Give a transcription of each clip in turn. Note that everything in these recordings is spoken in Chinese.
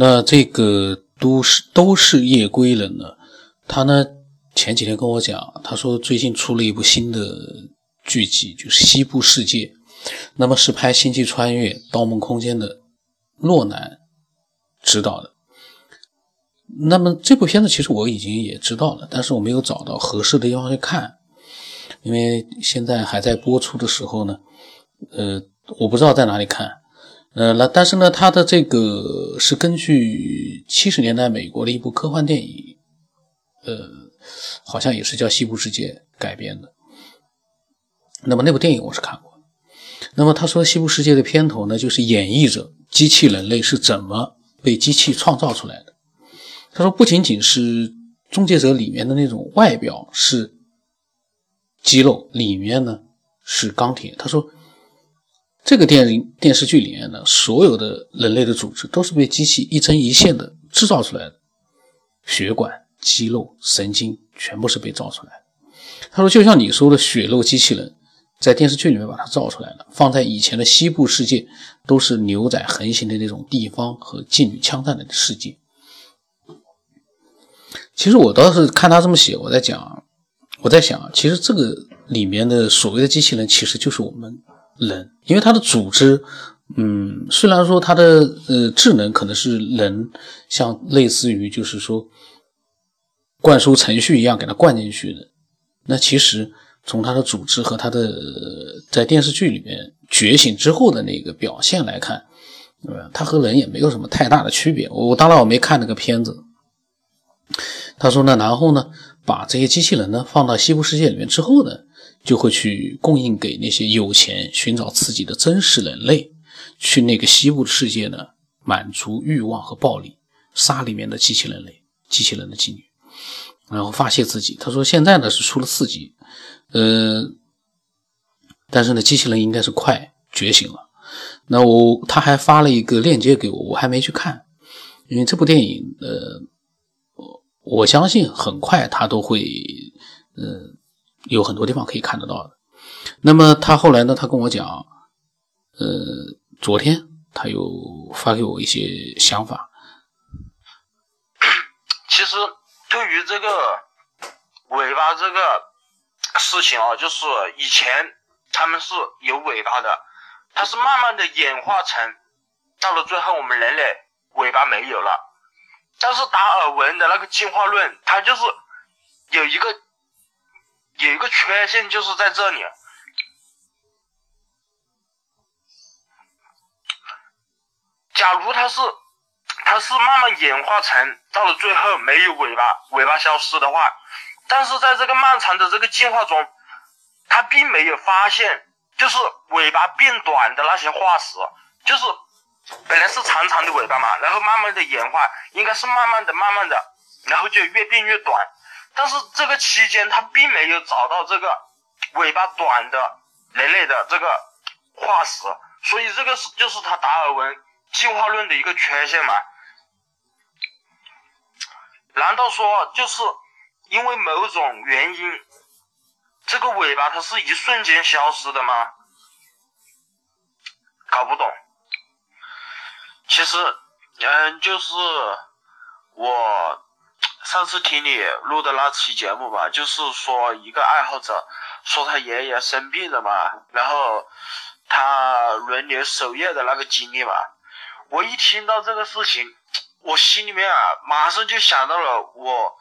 那这个都是都是夜归人呢，他呢前几天跟我讲，他说最近出了一部新的剧集，就是《西部世界》，那么是拍《星际穿越》《盗梦空间》的诺兰指导的。那么这部片子其实我已经也知道了，但是我没有找到合适的地方去看，因为现在还在播出的时候呢，呃，我不知道在哪里看，呃，那但是呢，它的这个是根据七十年代美国的一部科幻电影，呃，好像也是叫《西部世界》改编的。那么那部电影我是看过。那么他说，《西部世界》的片头呢，就是演绎着机器人类是怎么被机器创造出来的。他说：“不仅仅是终结者里面的那种外表是肌肉，里面呢是钢铁。”他说：“这个电影电视剧里面呢，所有的人类的组织都是被机器一针一线的制造出来的，血管、肌肉、神经全部是被造出来的。”他说：“就像你说的，血肉机器人在电视剧里面把它造出来了，放在以前的西部世界都是牛仔横行的那种地方和妓女枪战的世界。”其实我倒是看他这么写，我在讲，我在想，其实这个里面的所谓的机器人，其实就是我们人，因为它的组织，嗯，虽然说它的呃智能可能是人，像类似于就是说灌输程序一样给它灌进去的，那其实从它的组织和它的在电视剧里面觉醒之后的那个表现来看，对吧？它和人也没有什么太大的区别。我当然我没看那个片子。他说呢，然后呢，把这些机器人呢放到西部世界里面之后呢，就会去供应给那些有钱寻找刺激的真实人类，去那个西部的世界呢满足欲望和暴力，杀里面的机器人类、机器人的妓女，然后发泄自己。他说现在呢是出了四集，呃，但是呢机器人应该是快觉醒了。那我他还发了一个链接给我，我还没去看，因为这部电影呃。我相信很快他都会，呃，有很多地方可以看得到的。那么他后来呢？他跟我讲，呃，昨天他又发给我一些想法。其实对于这个尾巴这个事情啊，就是以前他们是有尾巴的，它是慢慢的演化成，到了最后我们人类尾巴没有了。但是达尔文的那个进化论，它就是有一个有一个缺陷，就是在这里。假如它是它是慢慢演化成到了最后没有尾巴，尾巴消失的话，但是在这个漫长的这个进化中，它并没有发现就是尾巴变短的那些化石，就是。本来是长长的尾巴嘛，然后慢慢的演化，应该是慢慢的、慢慢的，然后就越变越短。但是这个期间，他并没有找到这个尾巴短的人类的这个化石，所以这个是就是他达尔文进化论的一个缺陷嘛？难道说就是因为某种原因，这个尾巴它是一瞬间消失的吗？搞不懂。其实，嗯，就是我上次听你录的那期节目吧，就是说一个爱好者说他爷爷生病了嘛，然后他轮流守夜的那个经历嘛。我一听到这个事情，我心里面啊，马上就想到了我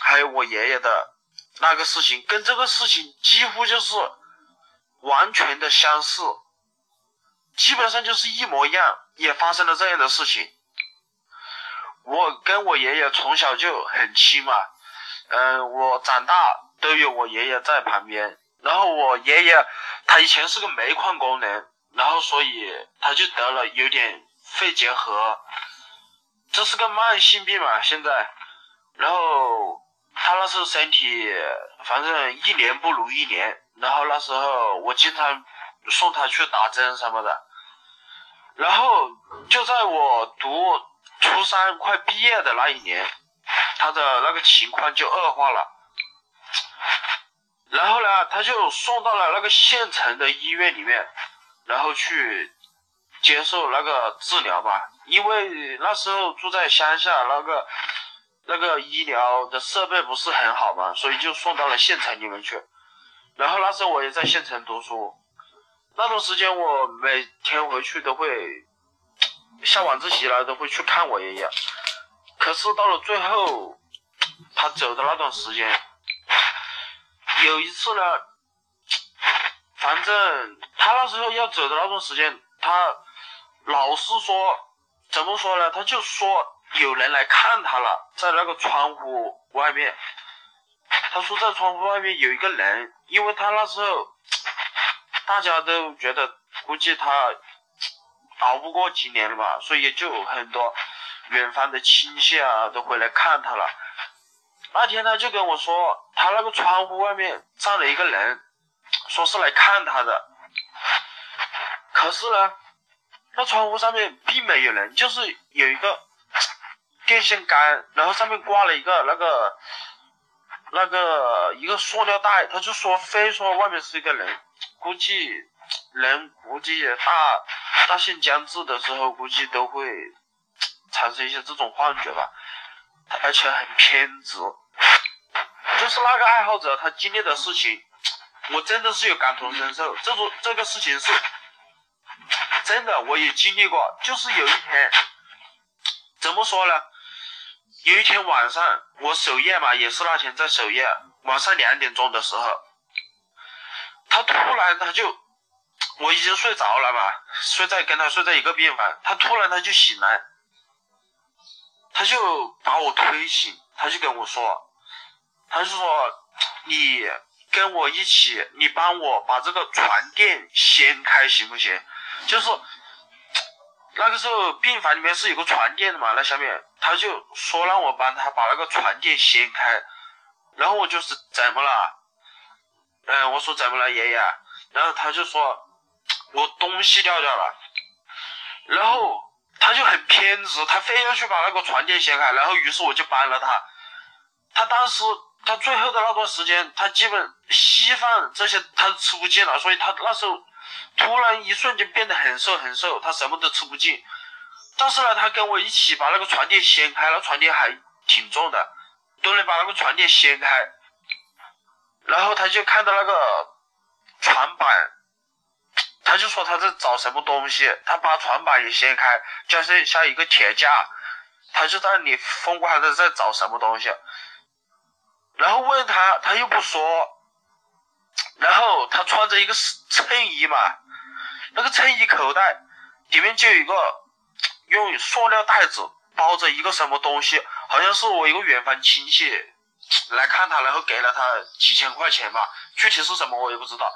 还有我爷爷的那个事情，跟这个事情几乎就是完全的相似。基本上就是一模一样，也发生了这样的事情。我跟我爷爷从小就很亲嘛，嗯，我长大都有我爷爷在旁边。然后我爷爷他以前是个煤矿工人，然后所以他就得了有点肺结核，这是个慢性病嘛。现在，然后他那时候身体反正一年不如一年，然后那时候我经常。送他去打针什么的，然后就在我读初三快毕业的那一年，他的那个情况就恶化了。然后呢，他就送到了那个县城的医院里面，然后去接受那个治疗吧。因为那时候住在乡下，那个那个医疗的设备不是很好嘛，所以就送到了县城里面去。然后那时候我也在县城读书，那段时间我每天回去都会下晚自习了都会去看我爷爷。可是到了最后，他走的那段时间，有一次呢，反正他那时候要走的那段时间，他老是说，怎么说呢？他就说有人来看他了，在那个窗户外面。他说在窗户外面有一个人，因为他那时候大家都觉得估计他熬不过几年了吧，所以就有很多。远方的亲戚啊，都回来看他了。那天他就跟我说，他那个窗户外面站了一个人，说是来看他的。可是呢，那窗户上面并没有人，就是有一个电线杆，然后上面挂了一个那个那个一个塑料袋。他就说，非说外面是一个人，估计人估计大大限将至的时候，估计都会。产生一些这种幻觉吧，而且很偏执。就是那个爱好者他经历的事情，我真的是有感同身受。这种这个事情是真的，我也经历过。就是有一天，怎么说呢？有一天晚上我守夜嘛，也是那天在守夜，晚上两点钟的时候，他突然他就，我已经睡着了嘛，睡在跟他睡在一个病房，他突然他就醒来。他就把我推醒，他就跟我说，他就说你跟我一起，你帮我把这个床垫掀开行不行？就是那个时候病房里面是有个床垫的嘛，那下面他就说让我帮他把那个床垫掀开，然后我就是怎么了？嗯，我说怎么了，爷爷？然后他就说我东西掉掉了，然后。他就很偏执，他非要去把那个床垫掀开，然后于是我就搬了他。他当时他最后的那段时间，他基本稀饭这些他吃不进了，所以他那时候突然一瞬间变得很瘦很瘦，他什么都吃不进。但是呢，他跟我一起把那个床垫掀开，那床垫还挺重的，都能把那个床垫掀开。然后他就看到那个床板。他就说他在找什么东西，他把床板也掀开，加上下一个铁架，他就在那里疯狂的在找什么东西。然后问他，他又不说。然后他穿着一个衬衣嘛，那个衬衣口袋里面就有一个用塑料袋子包着一个什么东西，好像是我一个远房亲戚来看他，然后给了他几千块钱吧，具体是什么我也不知道。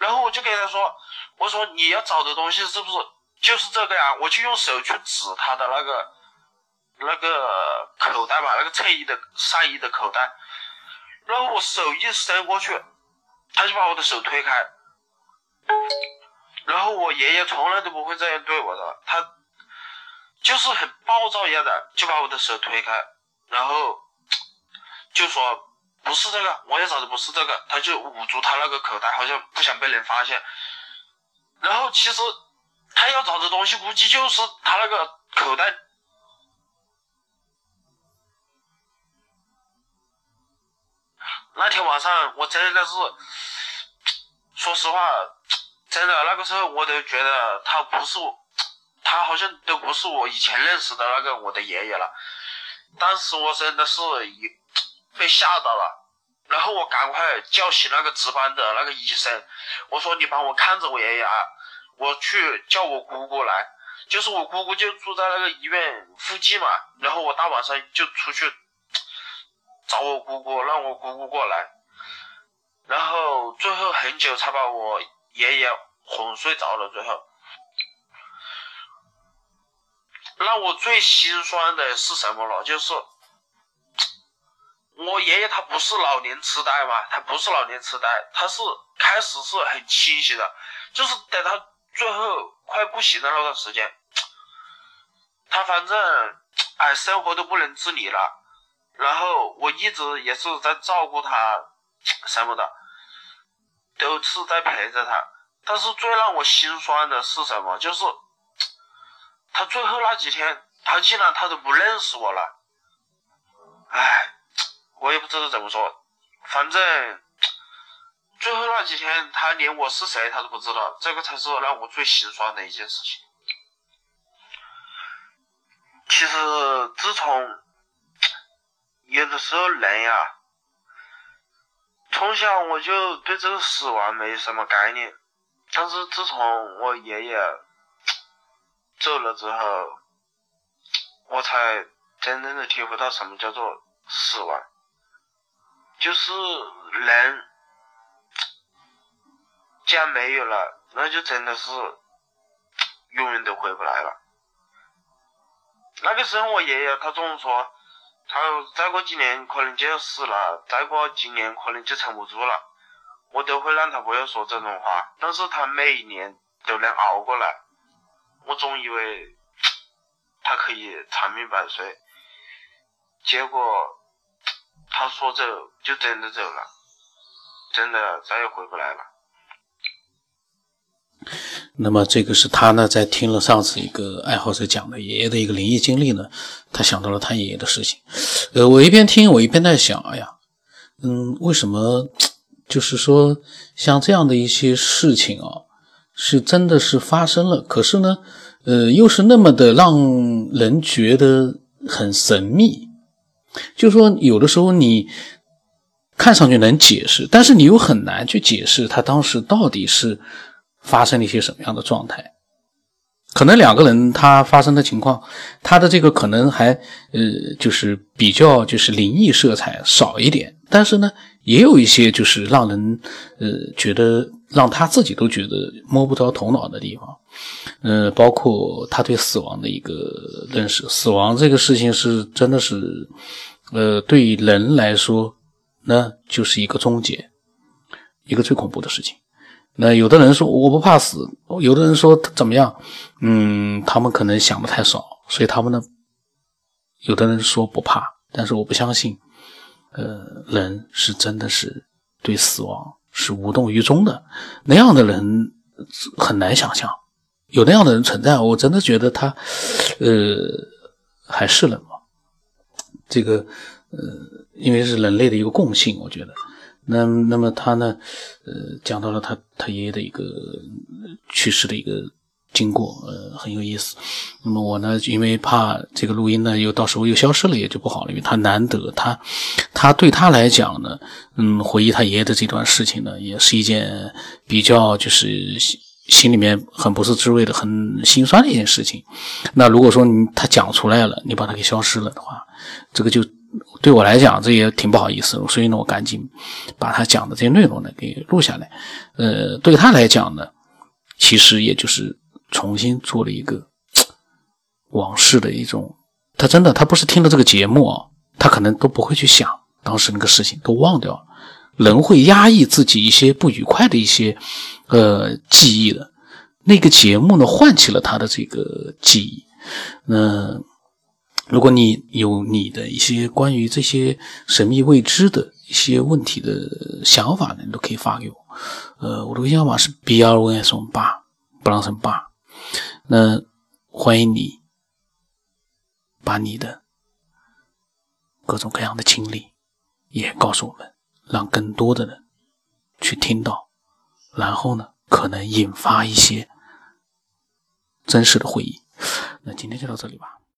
然后我就跟他说：“我说你要找的东西是不是就是这个呀？”我就用手去指他的那个那个口袋吧，那个衬衣的上衣的口袋。然后我手一伸过去，他就把我的手推开。然后我爷爷从来都不会这样对我的，他就是很暴躁一样的，就把我的手推开，然后就说。不是这个，我也找的不是这个，他就捂住他那个口袋，好像不想被人发现。然后其实他要找的东西，估计就是他那个口袋。那天晚上我真的是，说实话，真的那个时候我都觉得他不是，他好像都不是我以前认识的那个我的爷爷了。当时我真的是一。被吓到了，然后我赶快叫醒那个值班的那个医生，我说你帮我看着我爷爷啊，我去叫我姑姑来，就是我姑姑就住在那个医院附近嘛，然后我大晚上就出去找我姑姑，让我姑姑过来，然后最后很久才把我爷爷哄睡着了。最后，让我最心酸的是什么了？就是。我爷爷他不是老年痴呆嘛，他不是老年痴呆，他是开始是很清醒的，就是等他最后快不行的那段时间，他反正哎生活都不能自理了，然后我一直也是在照顾他什么的，都是在陪着他，但是最让我心酸的是什么？就是他最后那几天，他竟然他都不认识我了。哎，不知道怎么说，反正最后那几天，他连我是谁他都不知道，这个才是让我最心酸的一件事情。其实自从有的时候人呀，从小我就对这个死亡没什么概念，但是自从我爷爷走了之后，我才真正的体会到什么叫做死亡，就是人既然没有了，那就真的是永远都回不来了。那个时候，我爷爷他总说，他再过几年可能就要死了，再过几年可能就撑不住了。我都会让他不要说这种话，但是他每一年都能熬过来。我总以为他可以长命百岁，结果他说走就真的走了，真的再也回不来了。那么这个是他呢，在听了上次一个爱好者讲的爷爷的一个灵异经历呢，他想到了他爷爷的事情。呃，我一边听，我一边在想，哎呀，嗯，为什么就是说像这样的一些事情啊，是真的是发生了，可是呢，呃，又是那么的让人觉得很神秘。就是说，有的时候你看上去能解释，但是你又很难去解释他当时到底是。发生了一些什么样的状态？可能两个人他发生的情况，他的这个可能还呃，就是比较就是灵异色彩少一点，但是呢，也有一些就是让人呃觉得让他自己都觉得摸不着头脑的地方，呃，包括他对死亡的一个认识，死亡这个事情是真的是呃对人来说，那就是一个终结，一个最恐怖的事情。那有的人说我不怕死，有的人说怎么样？嗯，他们可能想的太少，所以他们呢，有的人说不怕，但是我不相信，呃，人是真的是对死亡是无动于衷的，那样的人很难想象，有那样的人存在，我真的觉得他，呃，还是人吗？这个，呃，因为是人类的一个共性，我觉得。那那么他呢？呃，讲到了他他爷爷的一个去世的一个经过，呃，很有意思。那么我呢，因为怕这个录音呢又到时候又消失了，也就不好了。因为他难得，他他对他来讲呢，嗯，回忆他爷爷的这段事情呢，也是一件比较就是心心里面很不是滋味的、很心酸的一件事情。那如果说你他讲出来了，你把他给消失了的话，这个就。对我来讲，这也挺不好意思，所以呢，我赶紧把他讲的这些内容呢给录下来。呃，对他来讲呢，其实也就是重新做了一个往事的一种。他真的，他不是听了这个节目啊，他可能都不会去想当时那个事情，都忘掉了。人会压抑自己一些不愉快的一些呃记忆的，那个节目呢，唤起了他的这个记忆。那。如果你有你的一些关于这些神秘未知的一些问题的想法呢，你都可以发给我。呃，我的微信号码是 b r o s 八，布朗森八。那欢迎你把你的各种各样的经历也告诉我们，让更多的人去听到，然后呢，可能引发一些真实的回忆。那今天就到这里吧。